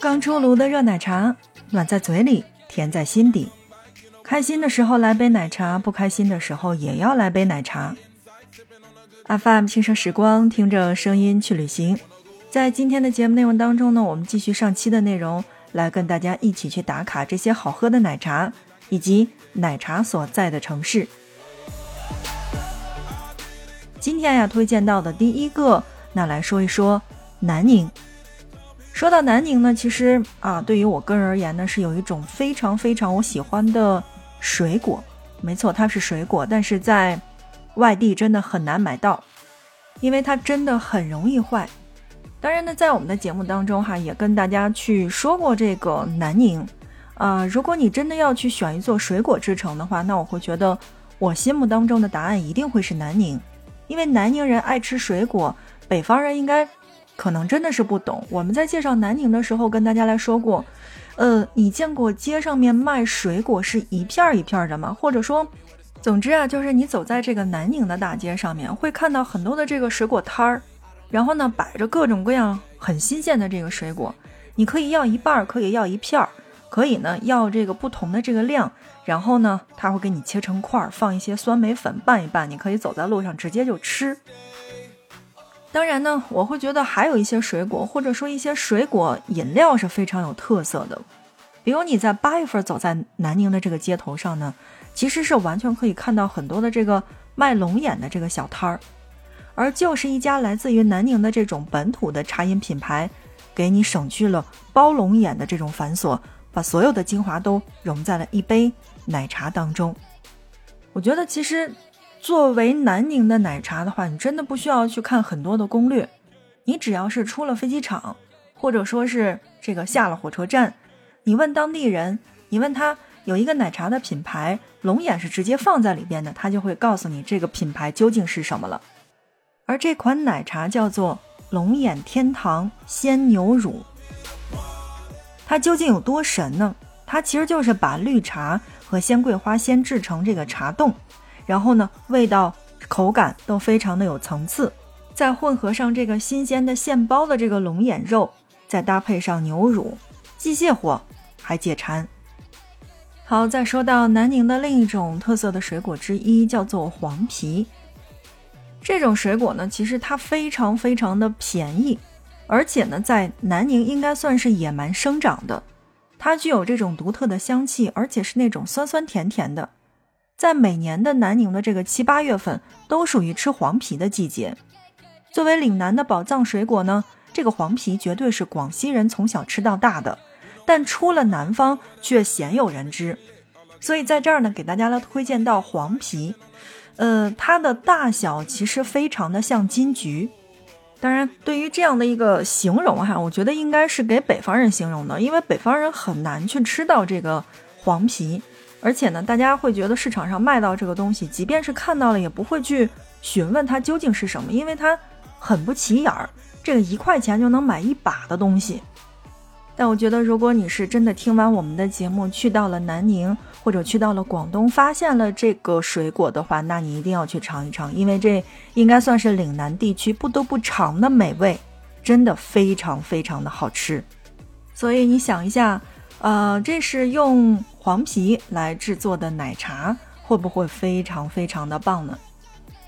刚出炉的热奶茶，暖在嘴里，甜在心底。开心的时候来杯奶茶，不开心的时候也要来杯奶茶。FM 轻声时光，听着声音去旅行。在今天的节目内容当中呢，我们继续上期的内容，来跟大家一起去打卡这些好喝的奶茶，以及奶茶所在的城市。今天呀，推荐到的第一个，那来说一说南宁。说到南宁呢，其实啊，对于我个人而言呢，是有一种非常非常我喜欢的水果。没错，它是水果，但是在外地真的很难买到，因为它真的很容易坏。当然呢，在我们的节目当中哈，也跟大家去说过这个南宁。啊，如果你真的要去选一座水果之城的话，那我会觉得我心目当中的答案一定会是南宁，因为南宁人爱吃水果，北方人应该。可能真的是不懂。我们在介绍南宁的时候，跟大家来说过，呃，你见过街上面卖水果是一片一片的吗？或者说，总之啊，就是你走在这个南宁的大街上面，会看到很多的这个水果摊儿，然后呢，摆着各种各样很新鲜的这个水果，你可以要一半，可以要一片儿，可以呢要这个不同的这个量，然后呢，他会给你切成块儿，放一些酸梅粉拌一拌，你可以走在路上直接就吃。当然呢，我会觉得还有一些水果，或者说一些水果饮料是非常有特色的。比如你在八月份走在南宁的这个街头上呢，其实是完全可以看到很多的这个卖龙眼的这个小摊儿，而就是一家来自于南宁的这种本土的茶饮品牌，给你省去了包龙眼的这种繁琐，把所有的精华都融在了一杯奶茶当中。我觉得其实。作为南宁的奶茶的话，你真的不需要去看很多的攻略，你只要是出了飞机场，或者说是这个下了火车站，你问当地人，你问他有一个奶茶的品牌，龙眼是直接放在里边的，他就会告诉你这个品牌究竟是什么了。而这款奶茶叫做龙眼天堂鲜牛乳，它究竟有多神呢？它其实就是把绿茶和鲜桂花先制成这个茶冻。然后呢，味道、口感都非常的有层次，再混合上这个新鲜的现包的这个龙眼肉，再搭配上牛乳，既泻火还解馋。好，再说到南宁的另一种特色的水果之一，叫做黄皮。这种水果呢，其实它非常非常的便宜，而且呢，在南宁应该算是野蛮生长的。它具有这种独特的香气，而且是那种酸酸甜甜的。在每年的南宁的这个七八月份，都属于吃黄皮的季节。作为岭南的宝藏水果呢，这个黄皮绝对是广西人从小吃到大的，但出了南方却鲜有人知。所以在这儿呢，给大家来推荐到黄皮。呃，它的大小其实非常的像金桔。当然，对于这样的一个形容哈，我觉得应该是给北方人形容的，因为北方人很难去吃到这个黄皮。而且呢，大家会觉得市场上卖到这个东西，即便是看到了，也不会去询问它究竟是什么，因为它很不起眼儿。这个一块钱就能买一把的东西。但我觉得，如果你是真的听完我们的节目，去到了南宁或者去到了广东，发现了这个水果的话，那你一定要去尝一尝，因为这应该算是岭南地区不得不尝的美味，真的非常非常的好吃。所以你想一下。呃，这是用黄皮来制作的奶茶，会不会非常非常的棒呢？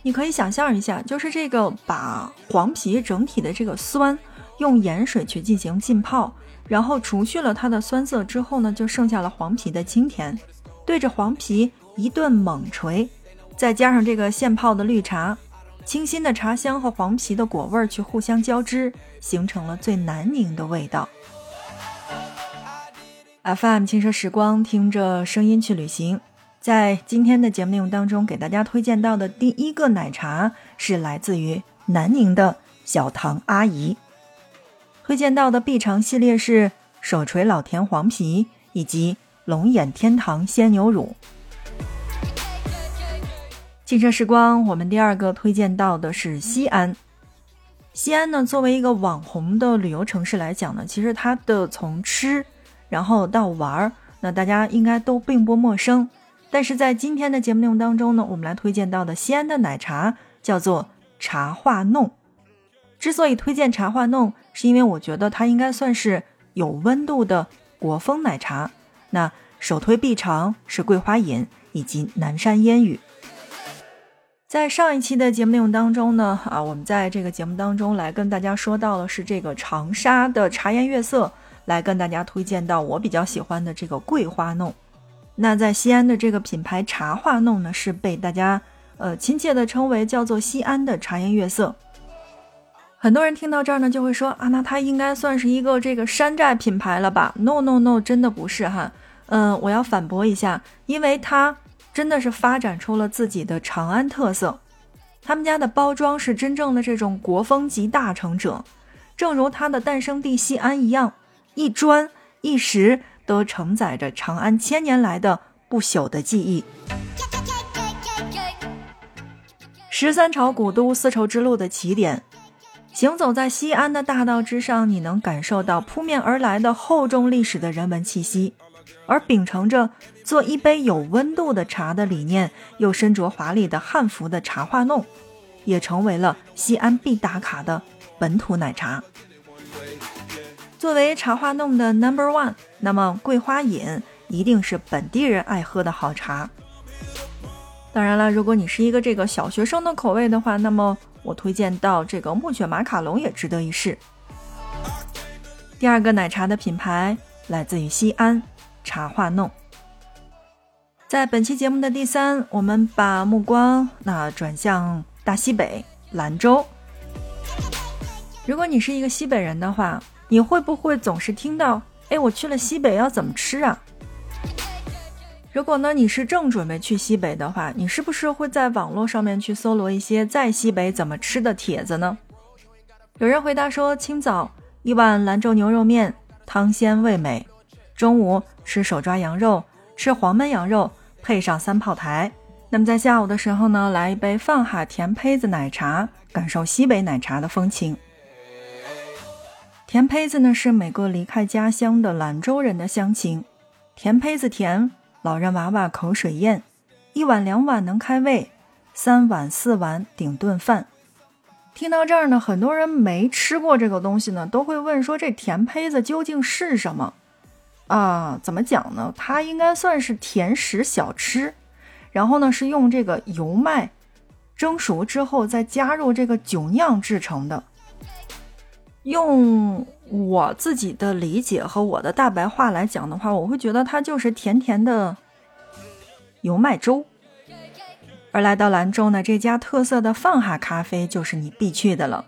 你可以想象一下，就是这个把黄皮整体的这个酸用盐水去进行浸泡，然后除去了它的酸涩之后呢，就剩下了黄皮的清甜，对着黄皮一顿猛捶，再加上这个现泡的绿茶，清新的茶香和黄皮的果味儿去互相交织，形成了最南宁的味道。FM 轻奢时光，听着声音去旅行。在今天的节目内容当中，给大家推荐到的第一个奶茶是来自于南宁的小唐阿姨。推荐到的必尝系列是手锤老田黄皮以及龙眼天堂鲜牛乳。轻奢时光，我们第二个推荐到的是西安。西安呢，作为一个网红的旅游城市来讲呢，其实它的从吃。然后到玩儿，那大家应该都并不陌生。但是在今天的节目内容当中呢，我们来推荐到的西安的奶茶叫做茶话弄。之所以推荐茶话弄，是因为我觉得它应该算是有温度的国风奶茶。那首推必尝是桂花饮以及南山烟雨。在上一期的节目内容当中呢，啊，我们在这个节目当中来跟大家说到的是这个长沙的茶颜悦色，来跟大家推荐到我比较喜欢的这个桂花弄。那在西安的这个品牌茶话弄呢，是被大家呃亲切的称为叫做西安的茶颜悦色。很多人听到这儿呢，就会说啊，那它应该算是一个这个山寨品牌了吧？No No No，真的不是哈。嗯，我要反驳一下，因为它。真的是发展出了自己的长安特色，他们家的包装是真正的这种国风级大成者，正如它的诞生地西安一样，一砖一石都承载着长安千年来的不朽的记忆。十三朝古都丝绸之路的起点，行走在西安的大道之上，你能感受到扑面而来的厚重历史的人文气息。而秉承着做一杯有温度的茶的理念，又身着华丽的汉服的茶话弄，也成为了西安必打卡的本土奶茶。作为茶话弄的 Number One，那么桂花饮一定是本地人爱喝的好茶。当然了，如果你是一个这个小学生的口味的话，那么我推荐到这个木雪马卡龙也值得一试。第二个奶茶的品牌来自于西安。茶话弄，在本期节目的第三，我们把目光那转向大西北兰州。如果你是一个西北人的话，你会不会总是听到“哎，我去了西北要怎么吃啊？”如果呢你是正准备去西北的话，你是不是会在网络上面去搜罗一些在西北怎么吃的帖子呢？有人回答说：清早一碗兰州牛肉面，汤鲜味美；中午。吃手抓羊肉，吃黄焖羊肉，配上三炮台。那么在下午的时候呢，来一杯放哈甜胚子奶茶，感受西北奶茶的风情。甜胚子呢，是每个离开家乡的兰州人的乡情。甜胚子甜，老人娃娃口水咽，一碗两碗能开胃，三碗四碗顶顿饭。听到这儿呢，很多人没吃过这个东西呢，都会问说这甜胚子究竟是什么？啊，怎么讲呢？它应该算是甜食小吃，然后呢是用这个油麦蒸熟之后再加入这个酒酿制成的。用我自己的理解和我的大白话来讲的话，我会觉得它就是甜甜的油麦粥。而来到兰州呢，这家特色的放哈咖啡就是你必去的了。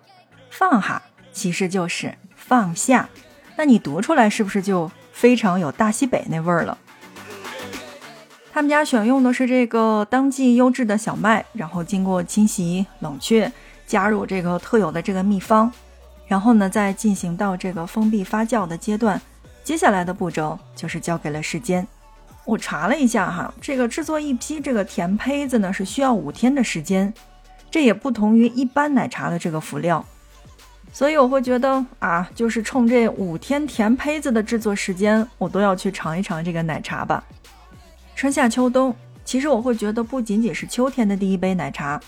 放哈其实就是放下，那你读出来是不是就？非常有大西北那味儿了。他们家选用的是这个当季优质的小麦，然后经过清洗冷却，加入这个特有的这个秘方，然后呢再进行到这个封闭发酵的阶段。接下来的步骤就是交给了时间。我查了一下哈，这个制作一批这个甜胚子呢是需要五天的时间，这也不同于一般奶茶的这个辅料。所以我会觉得啊，就是冲这五天甜胚子的制作时间，我都要去尝一尝这个奶茶吧。春夏秋冬，其实我会觉得不仅仅是秋天的第一杯奶茶。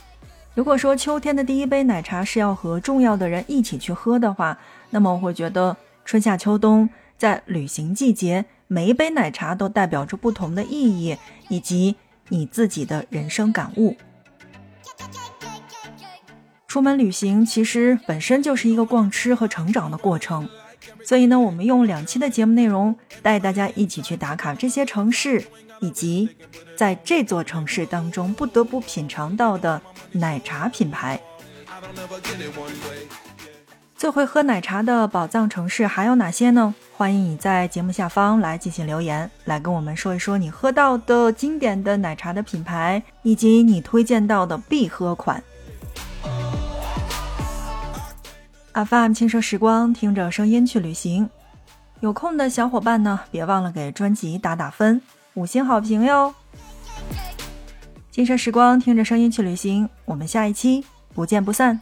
如果说秋天的第一杯奶茶是要和重要的人一起去喝的话，那么我会觉得春夏秋冬在旅行季节，每一杯奶茶都代表着不同的意义以及你自己的人生感悟。出门旅行其实本身就是一个逛吃和成长的过程，所以呢，我们用两期的节目内容带大家一起去打卡这些城市，以及在这座城市当中不得不品尝到的奶茶品牌。最会喝奶茶的宝藏城市还有哪些呢？欢迎你在节目下方来进行留言，来跟我们说一说你喝到的经典的奶茶的品牌，以及你推荐到的必喝款。FM 轻奢时光，听着声音去旅行。有空的小伙伴呢，别忘了给专辑打打分，五星好评哟。轻奢时光，听着声音去旅行，我们下一期不见不散。